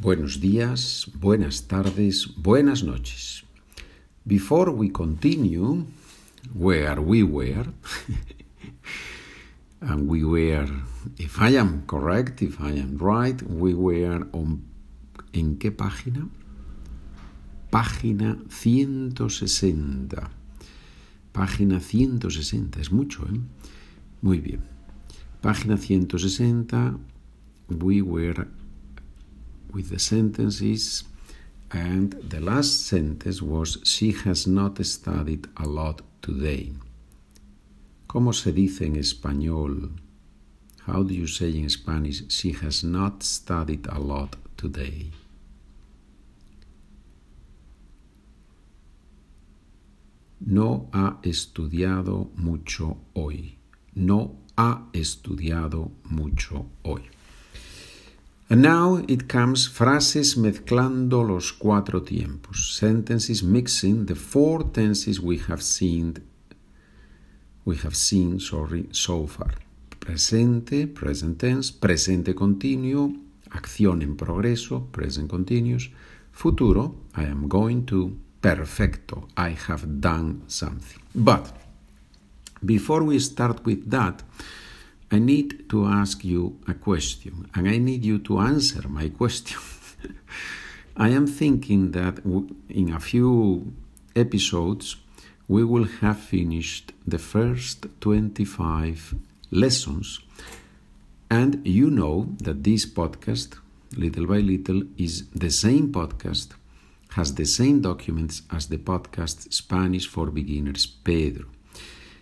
Buenos días, buenas tardes, buenas noches. Before we continue, where we were, and we were, if I am correct, if I am right, we were on, ¿en qué página? Página 160. Página 160, es mucho, ¿eh? Muy bien. Página 160, we were with the sentences, and the last sentence was She has not studied a lot today. ¿Cómo se dice en español? How do you say in Spanish? She has not studied a lot today. No ha estudiado mucho hoy. No ha estudiado mucho hoy. And now it comes frases mezclando los cuatro tiempos, sentences mixing the four tenses we have seen we have seen sorry so far. Presente, present tense, presente continuo, acción en progreso, present continuous, futuro, I am going to, perfecto, I have done something. But before we start with that, I need to ask you a question, and I need you to answer my question. I am thinking that in a few episodes we will have finished the first 25 lessons, and you know that this podcast, little by little, is the same podcast, has the same documents as the podcast Spanish for Beginners Pedro.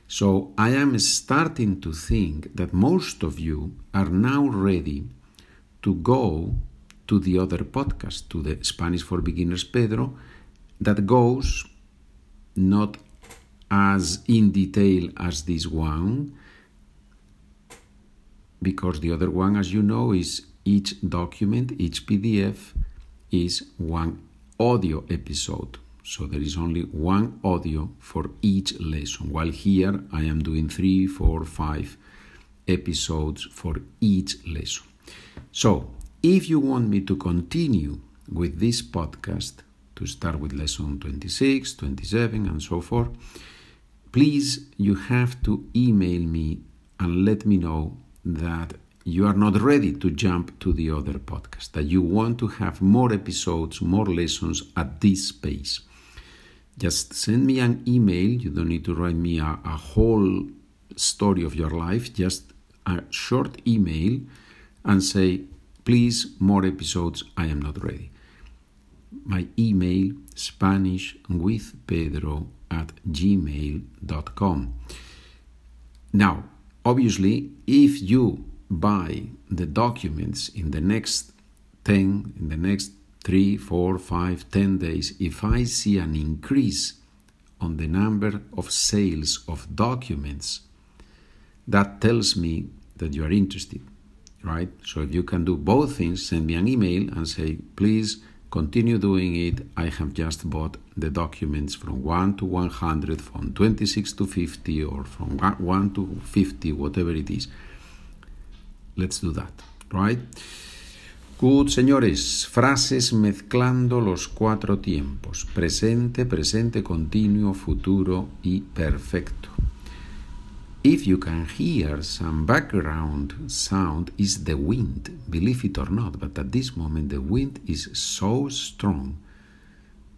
So I am starting to think that most of you are now ready to go to the other podcast, to the Spanish for Beginners Pedro, that goes not as in detail as this one, because the other one, as you know, is each document, each PDF is one audio episode. So there is only one audio for each lesson, while here I am doing three, four, five episodes for each lesson. So if you want me to continue with this podcast, to start with lesson 26, 27, and so forth, please you have to email me and let me know that you are not ready to jump to the other podcast, that you want to have more episodes, more lessons at this pace just send me an email. You don't need to write me a, a whole story of your life, just a short email and say, please, more episodes. I am not ready. My email, Spanish with Pedro at gmail.com. Now, obviously, if you buy the documents in the next 10, in the next three, four, five, ten days, if I see an increase on the number of sales of documents, that tells me that you are interested, right? So if you can do both things, send me an email and say, please continue doing it. I have just bought the documents from 1 to 100, from 26 to 50, or from 1 to 50, whatever it is. Let's do that, right? Good, señores, frases mezclando los cuatro tiempos, presente, presente continuo, futuro y perfecto. If you can hear some background sound is the wind, believe it or not, but at this moment the wind is so strong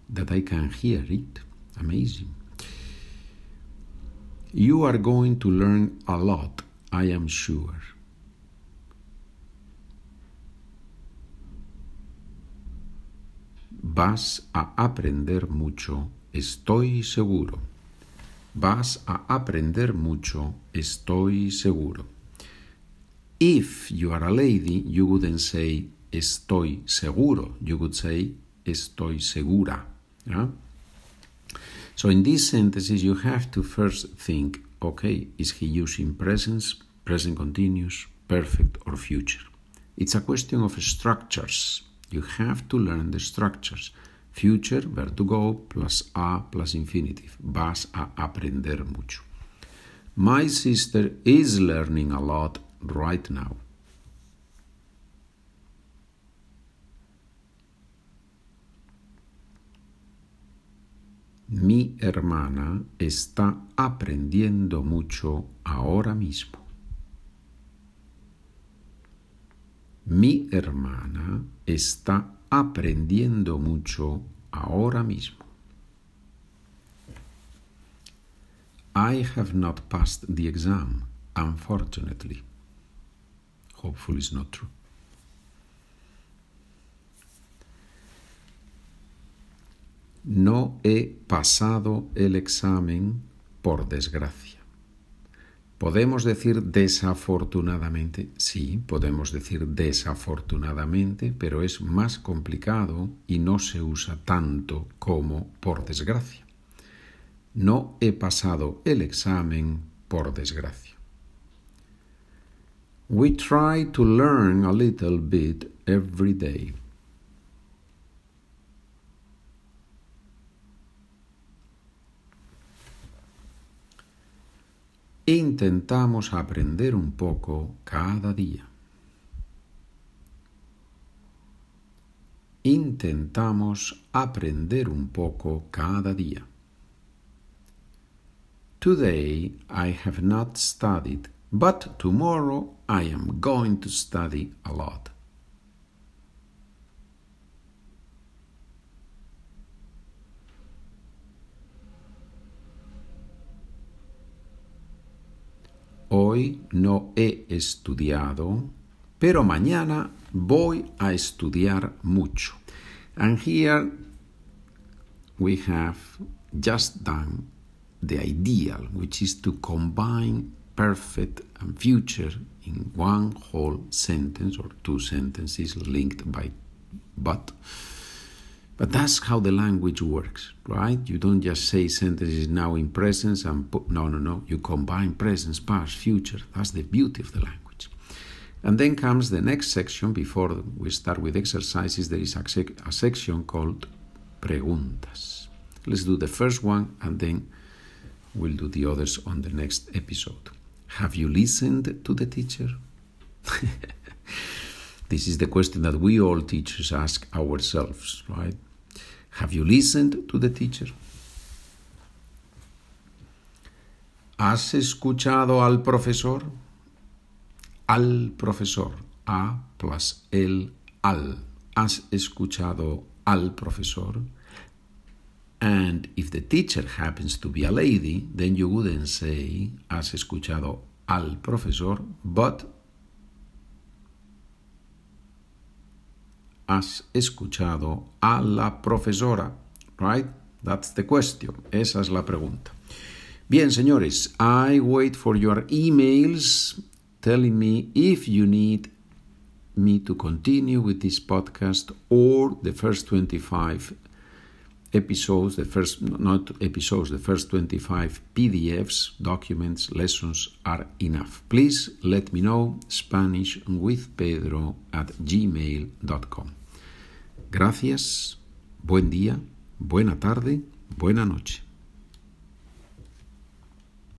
that I can hear it. Amazing. You are going to learn a lot, I am sure. Vas a aprender mucho, estoy seguro. Vas a aprender mucho, estoy seguro. If you are a lady, you wouldn't say estoy seguro. You would say estoy segura. Yeah? So in these sentences, you have to first think, okay, is he using present, present continuous, perfect, or future? It's a question of structures. You have to learn the structures. Future, where to go, plus a, plus infinitive. Vas a aprender mucho. My sister is learning a lot right now. Mi hermana está aprendiendo mucho ahora mismo. Mi hermana está aprendiendo mucho ahora mismo. I have not passed the exam, unfortunately. Hopefully, it's not true. No he pasado el examen por desgracia. ¿Podemos decir desafortunadamente? Sí, podemos decir desafortunadamente, pero es más complicado y no se usa tanto como por desgracia. No he pasado el examen por desgracia. We try to learn a little bit every day. Intentamos aprender un poco cada día. Intentamos aprender un poco cada día. Today I have not studied, but tomorrow I am going to study a lot. Hoy no he estudiado, pero mañana voy a estudiar mucho. And here we have just done the ideal, which is to combine perfect and future in one whole sentence or two sentences linked by but. But that's how the language works, right? You don't just say sentences now in presence and no, no, no. You combine presence, past, future. That's the beauty of the language. And then comes the next section. Before we start with exercises, there is a, sec- a section called preguntas. Let's do the first one and then we'll do the others on the next episode. Have you listened to the teacher? this is the question that we all teachers ask ourselves, right? Have you listened to the teacher? ¿Has escuchado al profesor? Al profesor. A plus el al. ¿Has escuchado al profesor? And if the teacher happens to be a lady, then you wouldn't say has escuchado al profesor, but has escuchado a la profesora? Right? That's the question. Esa es la pregunta. Bien, señores, I wait for your emails telling me if you need me to continue with this podcast or the first 25 episodes, the first, not episodes, the first 25 PDFs, documents, lessons are enough. Please let me know Spanish with Pedro at gmail.com. Gracias, buen día, buena tarde, buena noche.